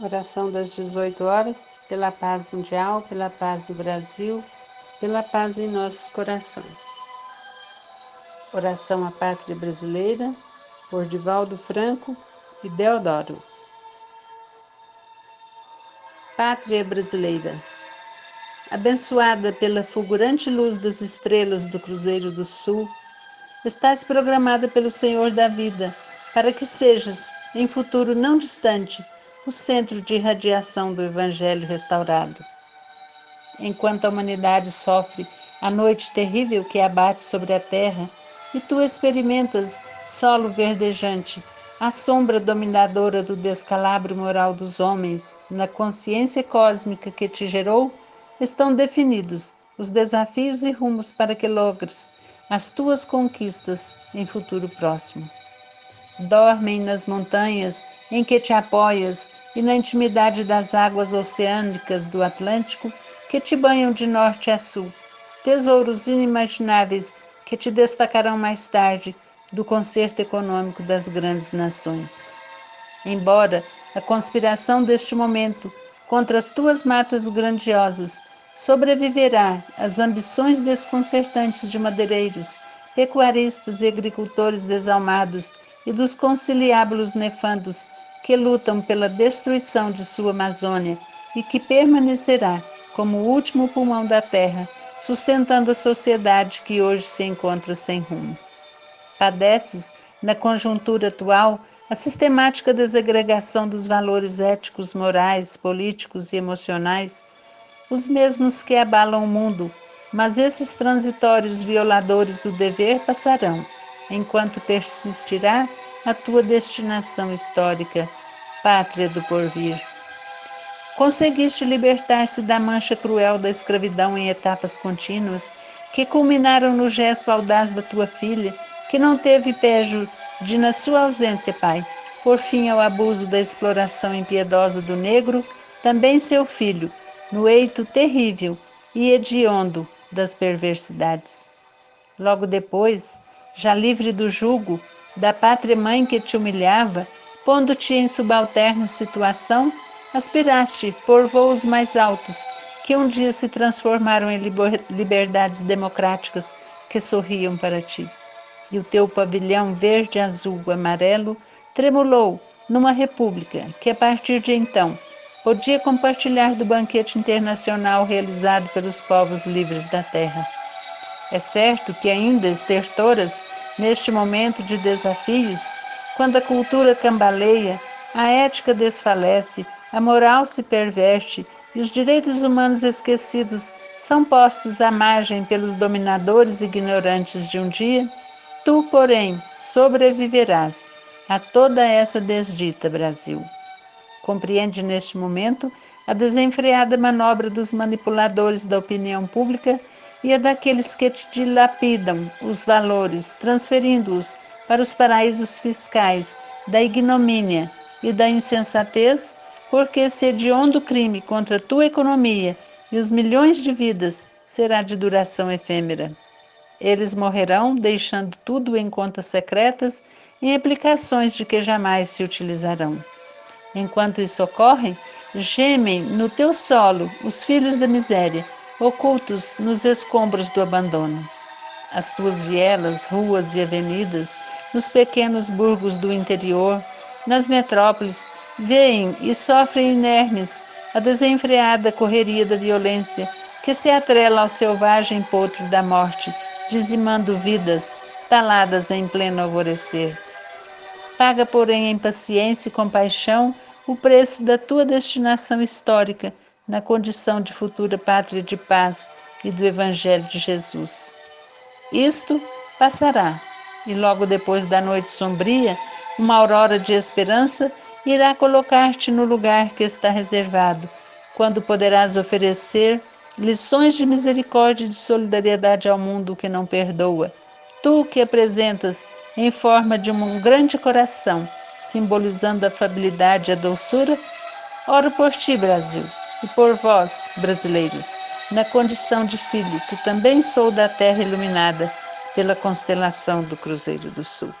Oração das 18 horas, pela paz mundial, pela paz do Brasil, pela paz em nossos corações. Oração à Pátria Brasileira, por Divaldo Franco e Deodoro. Pátria Brasileira, abençoada pela fulgurante luz das estrelas do Cruzeiro do Sul, estás programada pelo Senhor da vida para que sejas, em futuro não distante, o centro de irradiação do Evangelho restaurado. Enquanto a humanidade sofre a noite terrível que abate sobre a terra, e tu experimentas solo verdejante, a sombra dominadora do descalabro moral dos homens, na consciência cósmica que te gerou, estão definidos os desafios e rumos para que logres as tuas conquistas em futuro próximo. Dormem nas montanhas em que te apoias e na intimidade das águas oceânicas do Atlântico que te banham de norte a sul, tesouros inimagináveis que te destacarão mais tarde do concerto econômico das grandes nações. Embora a conspiração deste momento contra as tuas matas grandiosas sobreviverá às ambições desconcertantes de madeireiros, pecuaristas e agricultores desalmados e dos conciliábulos nefandos que lutam pela destruição de sua Amazônia e que permanecerá como o último pulmão da terra, sustentando a sociedade que hoje se encontra sem rumo. Padeces, na conjuntura atual, a sistemática desagregação dos valores éticos, morais, políticos e emocionais, os mesmos que abalam o mundo, mas esses transitórios violadores do dever passarão, enquanto persistirá a tua destinação histórica, pátria do porvir. Conseguiste libertar-se da mancha cruel da escravidão em etapas contínuas, que culminaram no gesto audaz da tua filha, que não teve pejo de, na sua ausência, pai, por fim ao abuso da exploração impiedosa do negro, também seu filho, no eito terrível e hediondo das perversidades. Logo depois, já livre do jugo, da pátria mãe que te humilhava, pondo-te em subalterna situação, aspiraste por voos mais altos, que um dia se transformaram em liberdades democráticas que sorriam para ti. E o teu pavilhão verde, azul, amarelo tremulou numa república que, a partir de então, podia compartilhar do banquete internacional realizado pelos povos livres da terra. É certo que ainda estertoras Neste momento de desafios, quando a cultura cambaleia, a ética desfalece, a moral se perverte e os direitos humanos esquecidos são postos à margem pelos dominadores ignorantes de um dia, tu, porém, sobreviverás a toda essa desdita, Brasil. Compreende neste momento a desenfreada manobra dos manipuladores da opinião pública e a daqueles que te dilapidam os valores, transferindo-os para os paraísos fiscais da ignomínia e da insensatez, porque esse hediondo crime contra a tua economia e os milhões de vidas será de duração efêmera. Eles morrerão, deixando tudo em contas secretas em aplicações de que jamais se utilizarão. Enquanto isso ocorre, gemem no teu solo os filhos da miséria ocultos nos escombros do abandono. As tuas vielas, ruas e avenidas, nos pequenos burgos do interior, nas metrópoles, veem e sofrem inermes a desenfreada correria da violência que se atrela ao selvagem potro da morte, dizimando vidas taladas em pleno alvorecer. Paga, porém, em paciência e compaixão o preço da tua destinação histórica na condição de futura pátria de paz e do Evangelho de Jesus. Isto passará, e logo depois da noite sombria, uma aurora de esperança irá colocar-te no lugar que está reservado, quando poderás oferecer lições de misericórdia e de solidariedade ao mundo que não perdoa. Tu que apresentas em forma de um grande coração, simbolizando a afabilidade e a doçura, oro por ti, Brasil e por vós, brasileiros, na condição de filho, que também sou da terra iluminada pela constelação do Cruzeiro do Sul.